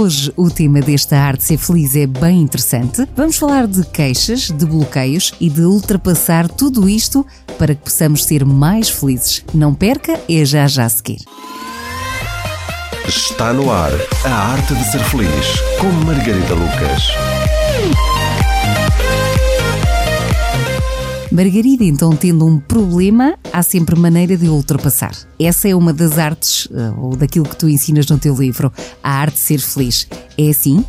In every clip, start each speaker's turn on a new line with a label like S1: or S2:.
S1: Hoje o tema desta arte ser feliz é bem interessante. Vamos falar de queixas, de bloqueios e de ultrapassar tudo isto para que possamos ser mais felizes. Não perca, é já já a seguir.
S2: Está no ar a arte de ser feliz com Margarida Lucas.
S1: Margarida, então, tendo um problema, há sempre maneira de o ultrapassar. Essa é uma das artes, eh, ou daquilo que tu ensinas no teu livro, a arte de ser feliz. É assim?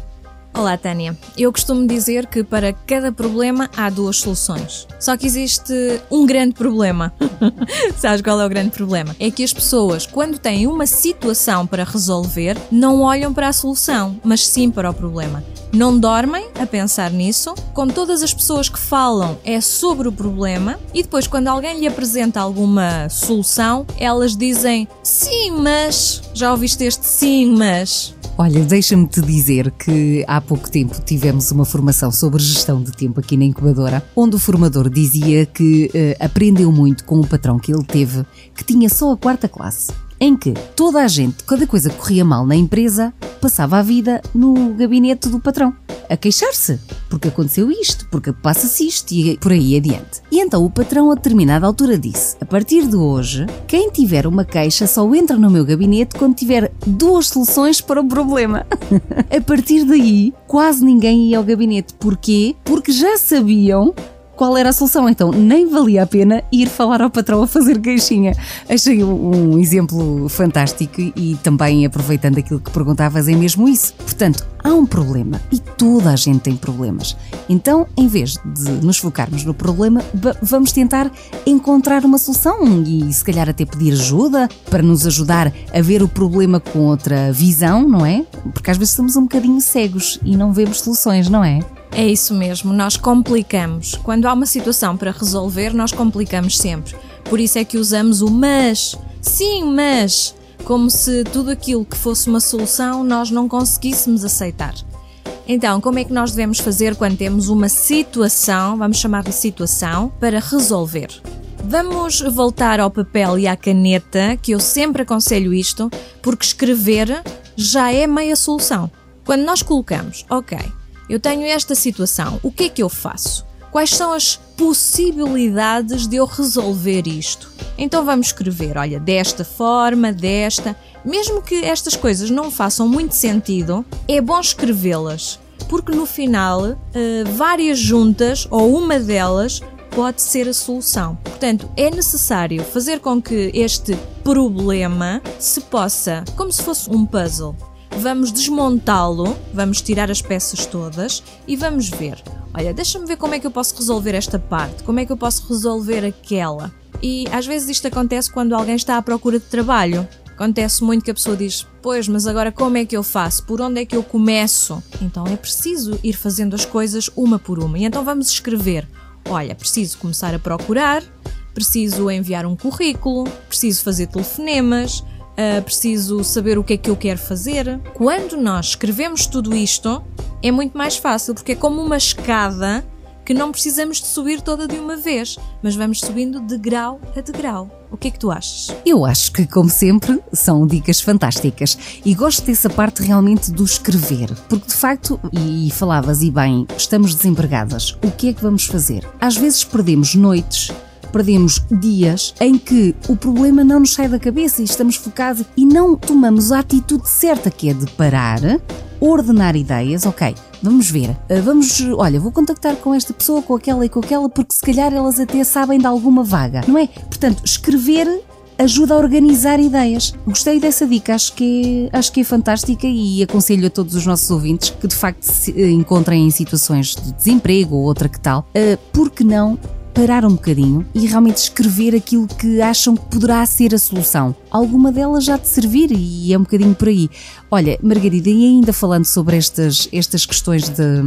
S3: Olá, Tânia. Eu costumo dizer que para cada problema há duas soluções. Só que existe um grande problema. Sabes qual é o grande problema? É que as pessoas, quando têm uma situação para resolver, não olham para a solução, mas sim para o problema. Não dormem a pensar nisso, com todas as pessoas que falam é sobre o problema e depois, quando alguém lhe apresenta alguma solução, elas dizem sim, mas. Já ouviste este sim, mas.
S1: Olha, deixa-me te dizer que há pouco tempo tivemos uma formação sobre gestão de tempo aqui na incubadora, onde o formador dizia que uh, aprendeu muito com o patrão que ele teve, que tinha só a quarta classe em que toda a gente, cada coisa corria mal na empresa, passava a vida no gabinete do patrão, a queixar-se, porque aconteceu isto, porque passa-se isto e por aí adiante. E então o patrão, a determinada altura, disse: A partir de hoje, quem tiver uma queixa só entra no meu gabinete quando tiver duas soluções para o problema. a partir daí, quase ninguém ia ao gabinete. Porquê? Porque já sabiam qual era a solução. Então nem valia a pena ir falar ao patrão a fazer queixinha. Achei um exemplo fantástico e também aproveitando aquilo que perguntavas, é mesmo isso. Portanto, há um problema e toda a gente tem problemas. Então, em vez de nos focarmos no problema, vamos tentar encontrar uma solução e se calhar até pedir ajuda para nos ajudar a ver o problema com outra visão, não é? Porque às vezes somos um bocadinho cegos e não vemos soluções, não é?
S3: É isso mesmo, nós complicamos. Quando há uma situação para resolver, nós complicamos sempre. Por isso é que usamos o mas. Sim, mas. Como se tudo aquilo que fosse uma solução nós não conseguíssemos aceitar. Então, como é que nós devemos fazer quando temos uma situação, vamos chamar-lhe situação, para resolver? Vamos voltar ao papel e à caneta, que eu sempre aconselho isto, porque escrever já é meia solução. Quando nós colocamos, ok, eu tenho esta situação, o que é que eu faço? Quais são as possibilidades de eu resolver isto? Então vamos escrever, olha, desta forma, desta. Mesmo que estas coisas não façam muito sentido, é bom escrevê-las, porque no final, uh, várias juntas ou uma delas pode ser a solução. Portanto, é necessário fazer com que este problema se possa, como se fosse um puzzle, vamos desmontá-lo, vamos tirar as peças todas e vamos ver. Olha, deixa-me ver como é que eu posso resolver esta parte, como é que eu posso resolver aquela. E às vezes isto acontece quando alguém está à procura de trabalho. Acontece muito que a pessoa diz: Pois, mas agora como é que eu faço? Por onde é que eu começo? Então é preciso ir fazendo as coisas uma por uma. E então vamos escrever: Olha, preciso começar a procurar, preciso enviar um currículo, preciso fazer telefonemas, uh, preciso saber o que é que eu quero fazer. Quando nós escrevemos tudo isto, é muito mais fácil, porque é como uma escada que não precisamos de subir toda de uma vez, mas vamos subindo de grau a degrau. O que é que tu achas?
S1: Eu acho que, como sempre, são dicas fantásticas e gosto dessa parte realmente do escrever, porque de facto, e falavas e bem, estamos desempregadas. O que é que vamos fazer? Às vezes perdemos noites perdemos dias em que o problema não nos sai da cabeça e estamos focados e não tomamos a atitude certa, que é de parar, ordenar ideias, ok, vamos ver, eh, vamos, olha, vou contactar com esta pessoa, com aquela e com aquela, porque se calhar elas até sabem de alguma vaga, não é? Portanto, escrever ajuda a organizar ideias. Gostei dessa dica, acho que é, acho que é fantástica e aconselho a todos os nossos ouvintes que de facto se eh, encontrem em situações de desemprego ou outra que tal, uh, porque não parar um bocadinho e realmente escrever aquilo que acham que poderá ser a solução. Alguma delas já te servir e é um bocadinho por aí. Olha, Margarida, e ainda falando sobre estas, estas questões de,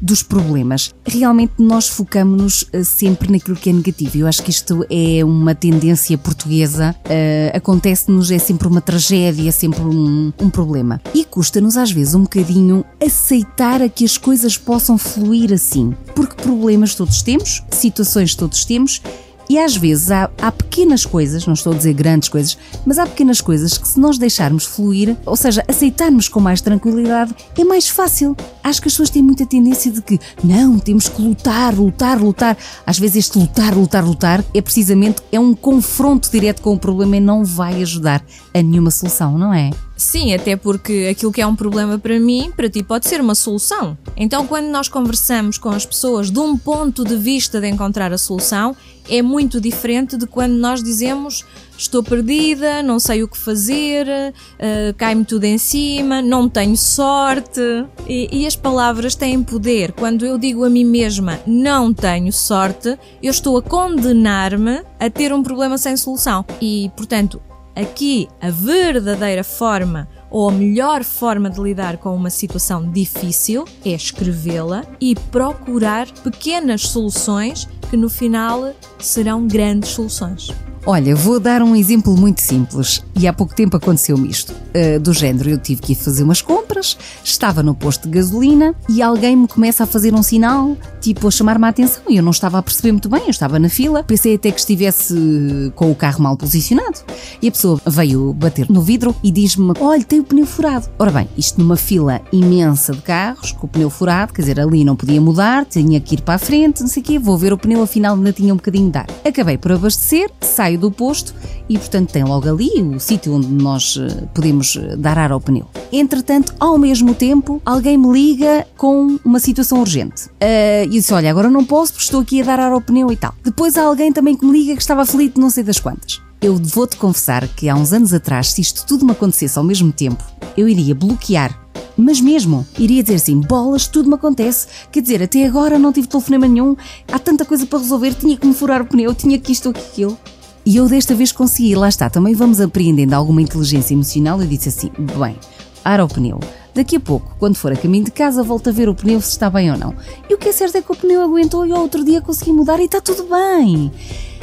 S1: dos problemas, realmente nós focamos-nos eh, sempre naquilo que é negativo. Eu acho que isto é uma tendência portuguesa, uh, acontece-nos, é sempre uma tragédia, é sempre um, um problema. E custa-nos às vezes um bocadinho aceitar a que as coisas possam fluir assim. Porque problemas todos temos, situações todos temos E às vezes há, há, pequenas coisas, não estou a dizer grandes coisas, mas há pequenas coisas que se nós deixarmos fluir, ou seja, aceitarmos com mais tranquilidade, é mais fácil. Acho que as pessoas têm muita tendência de que não, temos que lutar, lutar, lutar. Às vezes este lutar, lutar, lutar é precisamente é um confronto direto com o problema e não vai ajudar a nenhuma solução, não é?
S3: Sim, até porque aquilo que é um problema para mim, para ti pode ser uma solução. Então, quando nós conversamos com as pessoas de um ponto de vista de encontrar a solução, é muito diferente de quando nós dizemos estou perdida, não sei o que fazer, uh, cai-me tudo em cima, não tenho sorte. E, e as palavras têm poder. Quando eu digo a mim mesma não tenho sorte, eu estou a condenar-me a ter um problema sem solução. E, portanto, Aqui, a verdadeira forma ou a melhor forma de lidar com uma situação difícil é escrevê-la e procurar pequenas soluções que no final serão grandes soluções.
S1: Olha, vou dar um exemplo muito simples e há pouco tempo aconteceu-me isto. Uh, do género, eu tive que ir fazer umas compras, estava no posto de gasolina e alguém me começa a fazer um sinal, tipo a chamar-me a atenção e eu não estava a perceber muito bem, eu estava na fila, pensei até que estivesse com o carro mal posicionado e a pessoa veio bater no vidro e diz-me: Olha, tem o pneu furado. Ora bem, isto numa fila imensa de carros, com o pneu furado, quer dizer, ali não podia mudar, tinha que ir para a frente, não sei o quê, vou ver o pneu, afinal ainda tinha um bocadinho de ar. Acabei por abastecer, saio do posto e, portanto, tem logo ali o sítio onde nós eh, podemos eh, dar ar ao pneu. Entretanto, ao mesmo tempo, alguém me liga com uma situação urgente. Uh, e disse: Olha, agora não posso porque estou aqui a dar ar ao pneu e tal. Depois há alguém também que me liga que estava aflito, não sei das quantas. Eu vou-te confessar que há uns anos atrás, se isto tudo me acontecesse ao mesmo tempo, eu iria bloquear mas mesmo, iria dizer assim: bolas, tudo me acontece. Quer dizer, até agora não tive telefonema nenhum, há tanta coisa para resolver, tinha que me furar o pneu, tinha que isto ou aquilo. E eu desta vez consegui, lá está, também vamos apreendendo alguma inteligência emocional. Eu disse assim: bem, ara o pneu. Daqui a pouco, quando for a caminho de casa, volto a ver o pneu se está bem ou não. E o que é certo é que o pneu aguentou e ao outro dia consegui mudar e está tudo bem.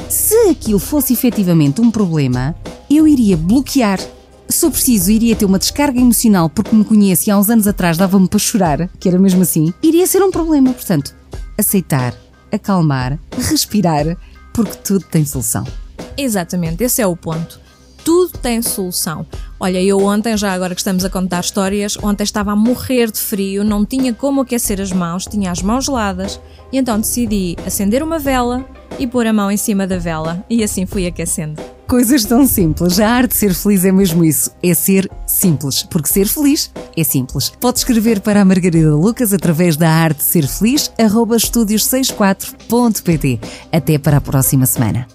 S1: Se aquilo fosse efetivamente um problema, eu iria bloquear. Se preciso, iria ter uma descarga emocional porque me conhece e há uns anos atrás dava-me para chorar, que era mesmo assim, iria ser um problema. Portanto, aceitar, acalmar, respirar, porque tudo tem solução.
S3: Exatamente, esse é o ponto. Tudo tem solução. Olha, eu ontem, já agora que estamos a contar histórias, ontem estava a morrer de frio, não tinha como aquecer as mãos, tinha as mãos geladas, e então decidi acender uma vela e pôr a mão em cima da vela, e assim fui aquecendo.
S1: Coisas tão simples. A arte de ser feliz é mesmo isso. É ser simples. Porque ser feliz é simples. Pode escrever para a Margarida Lucas através da arte de ser feliz, arroba estúdios64.pt. Até para a próxima semana.